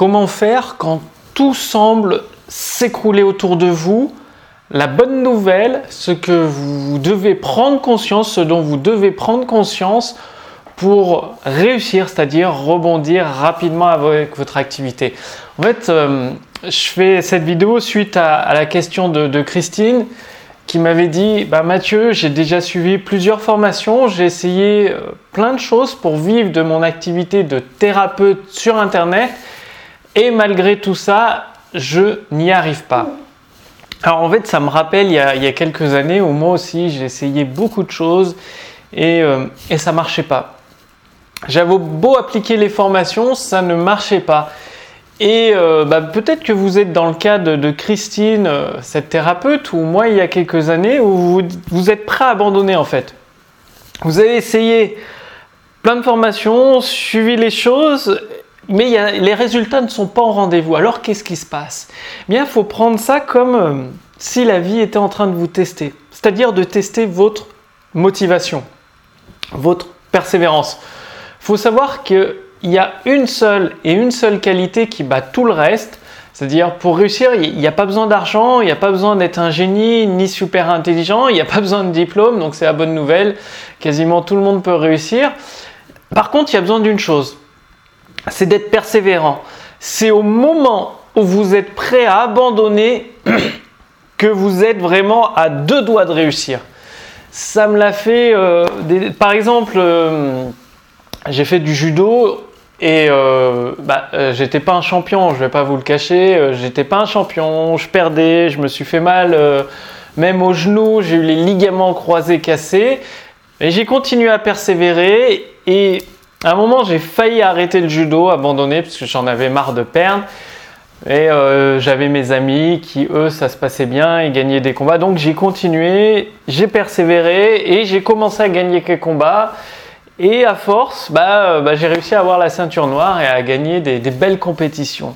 Comment faire quand tout semble s'écrouler autour de vous La bonne nouvelle, ce que vous devez prendre conscience, ce dont vous devez prendre conscience pour réussir, c'est-à-dire rebondir rapidement avec votre activité. En fait, euh, je fais cette vidéo suite à, la question de, Christine qui m'avait dit bah Mathieu, j'ai déjà suivi plusieurs formations, j'ai essayé euh, plein de choses pour vivre de mon activité de thérapeute sur Internet et malgré tout ça, je n'y arrive pas. Alors en fait, ça me rappelle il y a, quelques années où moi aussi j'ai essayé beaucoup de choses et, euh, et ça marchait pas. J'avais beau appliquer les formations, ça ne marchait pas. Et euh, bah, peut-être que vous êtes dans le cas de, Christine, euh, cette thérapeute, ou moi il y a quelques années, où vous, êtes prêt à abandonner en fait. Vous avez essayé plein de formations, suivi les choses, mais les résultats ne sont pas au rendez-vous. Alors qu'est-ce qui se passe? Bien, il faut prendre ça comme euh, si la vie était en train de vous tester, c'est-à-dire de tester votre motivation, votre persévérance faut savoir qu'il y a une seule et une seule qualité qui bat tout le reste. C'est-à-dire, pour réussir, il n'y a pas besoin d'argent, il n'y a pas besoin d'être un génie ni super intelligent, il n'y a pas besoin de diplôme, donc c'est la bonne nouvelle. Quasiment tout le monde peut réussir. Par contre, il y a besoin d'une chose, c'est d'être persévérant. C'est au moment où vous êtes prêt à abandonner que vous êtes vraiment à deux doigts de réussir. Ça me l'a fait, euh, par exemple, euh, j'ai fait du judo et euh, bah, j'étais pas un champion, je vais pas vous le cacher, j'étais pas un champion, je perdais, je me suis fait mal, même au genou, j'ai eu les ligaments croisés cassés, mais j'ai continué à persévérer et à un moment j'ai failli arrêter le judo, abandonner parce que j'en avais marre de perdre. Et j'avais mes amis qui, eux, ça se passait bien, ils gagnaient des combats. Donc j'ai continué, j'ai persévéré et j'ai commencé à gagner quelques combats. Et à force, bah, euh, bah, j'ai réussi à avoir la ceinture noire et à gagner des, belles compétitions.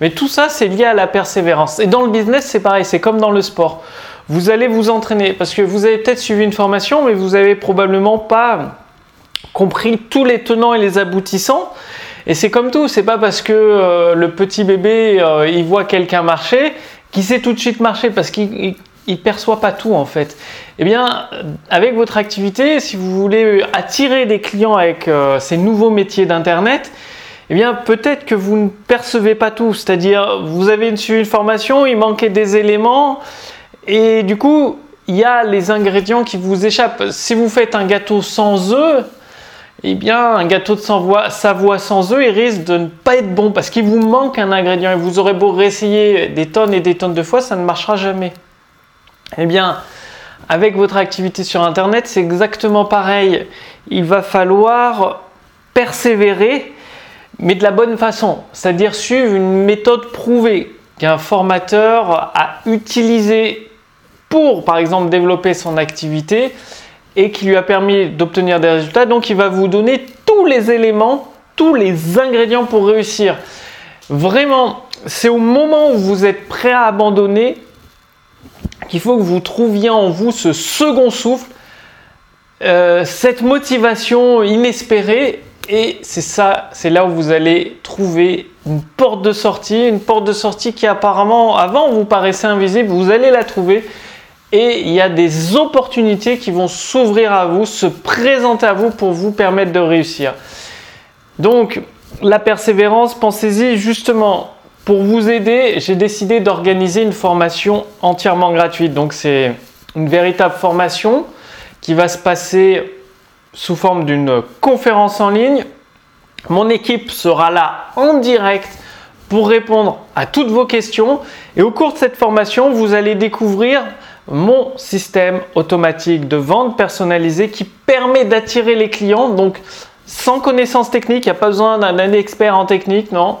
Mais tout ça, c'est lié à la persévérance. Et dans le business, c'est pareil, c'est comme dans le sport. Vous allez vous entraîner parce que vous avez peut-être suivi une formation, mais vous n'avez probablement pas compris tous les tenants et les aboutissants. Et c'est comme tout, c'est pas parce que euh, le petit bébé euh, il voit quelqu'un marcher qu'il sait tout de suite marcher parce qu'il il perçoit pas tout en fait. Eh bien, avec votre activité, si vous voulez attirer des clients avec euh, ces nouveaux métiers d'internet, eh bien, peut-être que vous ne percevez pas tout. C'est-à-dire, vous avez une, une formation, il manquait des éléments, et du coup, il y a les ingrédients qui vous échappent. Si vous faites un gâteau sans œufs, eh bien, un gâteau de Savoie sans œufs, il risque de ne pas être bon parce qu'il vous manque un ingrédient et vous aurez beau réessayer des tonnes et des tonnes de fois, ça ne marchera jamais. Eh bien, avec votre activité sur Internet, c'est exactement pareil. Il va falloir persévérer, mais de la bonne façon, c'est-à-dire suivre une méthode prouvée qu'un formateur a utilisée pour, par exemple, développer son activité et qui lui a permis d'obtenir des résultats. Donc, il va vous donner tous les éléments, tous les ingrédients pour réussir. Vraiment, c'est au moment où vous êtes prêt à abandonner qu'il faut que vous trouviez en vous ce second souffle, euh, cette motivation inespérée. Et c'est ça, c'est là où vous allez trouver une porte de sortie, une porte de sortie qui apparemment, avant, vous paraissait invisible, vous allez la trouver. Et il y a des opportunités qui vont s'ouvrir à vous, se présenter à vous pour vous permettre de réussir. Donc, la persévérance, pensez-y justement, pour vous aider, j'ai décidé d'organiser une formation entièrement gratuite. Donc c'est une véritable formation qui va se passer sous forme d'une conférence en ligne. Mon équipe sera là en direct pour répondre à toutes vos questions. Et au cours de cette formation, vous allez découvrir mon système automatique de vente personnalisé qui permet d'attirer les clients. Donc sans connaissance technique, il n'y a pas besoin d'un expert en technique, non.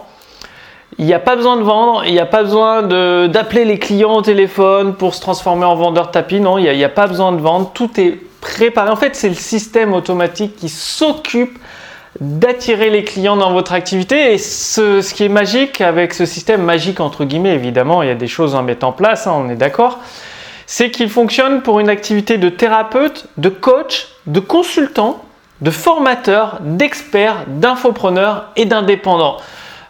Il n'y a pas besoin de vendre, il n'y a pas besoin d'appeler les clients au téléphone pour se transformer en vendeur tapis. Non, il n'y a, pas besoin de vendre. Tout est préparé. En fait, c'est le système automatique qui s'occupe d'attirer les clients dans votre activité. Et ce, ce, qui est magique avec ce système, magique entre guillemets, évidemment, il y a des choses à mettre en place, hein, on est d'accord, c'est qu'il fonctionne pour une activité de thérapeute, de coach, de consultant, de formateur, d'expert, d'infopreneur et d'indépendant.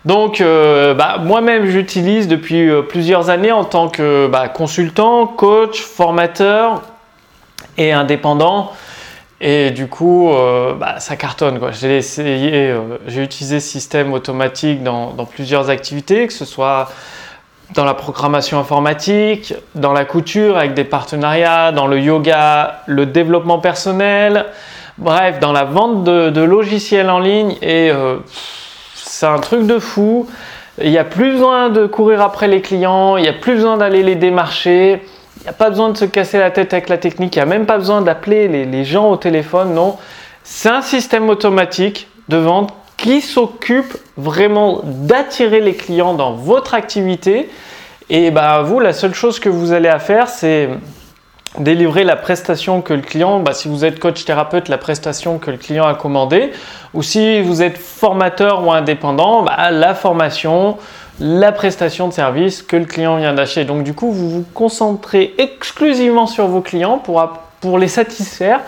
Donc, euh, bah, moi-même, j'utilise depuis euh, plusieurs années en tant que bah, consultant, coach, formateur et indépendant. Et du coup, euh, bah, ça cartonne. J'ai essayé, j'ai utilisé ce système automatique dans, dans, plusieurs activités, que ce soit dans la programmation informatique, dans la couture avec des partenariats, dans le yoga, le développement personnel, bref, dans la vente de, logiciels en ligne. Et euh, c'est un truc de fou. Il n'y a plus besoin de courir après les clients, il n'y a plus besoin d'aller les démarcher, il n'y a pas besoin de se casser la tête avec la technique, il n'y a même pas besoin d'appeler les, les gens au téléphone, non. C'est un système automatique de vente qui s'occupe vraiment d'attirer les clients dans votre activité. Et bah, vous, la seule chose que vous allez à faire, c'est délivrer la prestation que le client, bah, si vous êtes coach thérapeute, la prestation que le client a commandée, ou si vous êtes formateur ou indépendant, bah, la formation, la prestation de service que le client vient d'acheter. Donc du coup, vous vous concentrez exclusivement sur vos clients pour, pour les satisfaire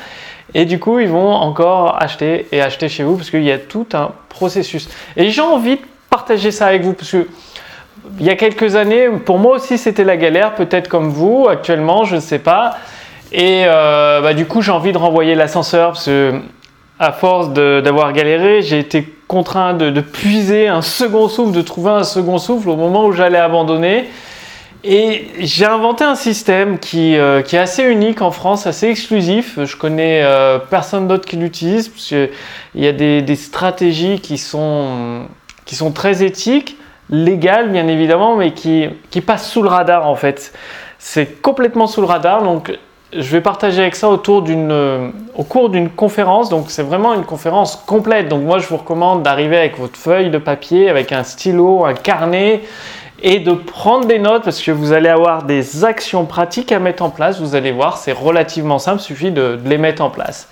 et du coup, ils vont encore acheter et acheter chez vous parce qu'il y a tout un processus. Et j'ai envie de partager ça avec vous parce que il y a quelques années, pour moi aussi, c'était la galère, peut-être comme vous actuellement, je ne sais pas. Et euh, bah, du coup, j'ai envie de renvoyer l'ascenseur parce que à force d'avoir galéré, j'ai été contraint de, de, puiser un second souffle, de trouver un second souffle au moment où j'allais abandonner. Et j'ai inventé un système qui, euh, qui, est assez unique en France, assez exclusif. Je connais euh, personne d'autre qui l'utilise parce qu'il y a des, stratégies qui sont, qui sont très éthiques, légales bien évidemment, mais qui, qui passent sous le radar en fait. C'est complètement sous le radar. Donc je vais partager avec ça autour d'une, au cours d'une conférence. Donc c'est vraiment une conférence complète. Donc moi je vous recommande d'arriver avec votre feuille de papier, avec un stylo, un carnet et de prendre des notes parce que vous allez avoir des actions pratiques à mettre en place. Vous allez voir, c'est relativement simple, il suffit de, les mettre en place.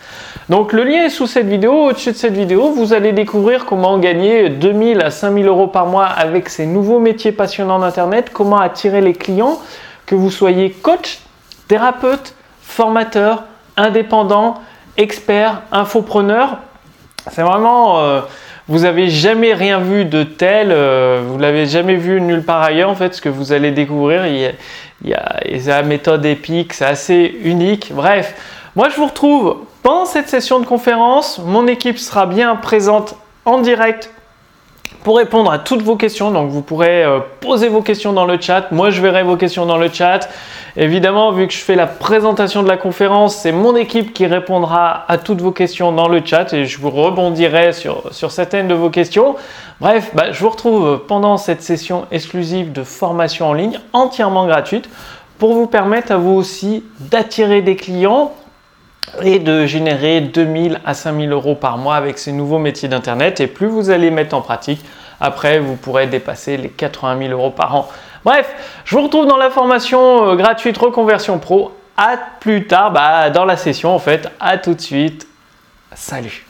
Donc le lien est sous cette vidéo. Au-dessus de cette vidéo, vous allez découvrir comment gagner 2000 à 5000 euros par mois avec ces nouveaux métiers passionnants d'Internet, comment attirer les clients, que vous soyez coach, thérapeute, formateur, indépendant, expert, infopreneur. C'est vraiment... Euh, vous avez jamais rien vu de tel, euh, vous l'avez jamais vu nulle part ailleurs. En fait, ce que vous allez découvrir, il y a, il y a, la méthode épique, c'est assez unique. Bref, moi je vous retrouve pendant cette session de conférence. Mon équipe sera bien présente en direct pour répondre à toutes vos questions. Donc vous pourrez euh, poser vos questions dans le chat. Moi je verrai vos questions dans le chat. Évidemment, vu que je fais la présentation de la conférence, c'est mon équipe qui répondra à toutes vos questions dans le chat et je vous rebondirai sur, sur certaines de vos questions. Bref, bah, je vous retrouve pendant cette session exclusive de formation en ligne entièrement gratuite pour vous permettre à vous aussi d'attirer des clients et de générer 2000 à 5000 euros par mois avec ces nouveaux métiers d'Internet. Et plus vous allez mettre en pratique, après, vous pourrez dépasser les 80 000 euros par an. Bref, je vous retrouve dans la formation euh, gratuite Reconversion Pro. À plus tard, bah, dans la session en fait. À tout de suite. Salut